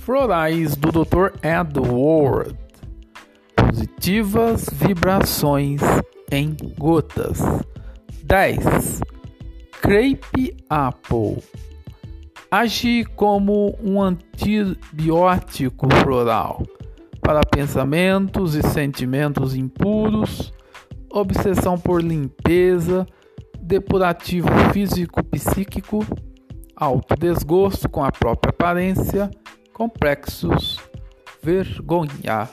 florais do Dr. Edward. Positivas vibrações em gotas. 10. Crepe Apple. Age como um antibiótico floral para pensamentos e sentimentos impuros, obsessão por limpeza, depurativo físico-psíquico, autodesgosto com a própria aparência, complexos, vergonha.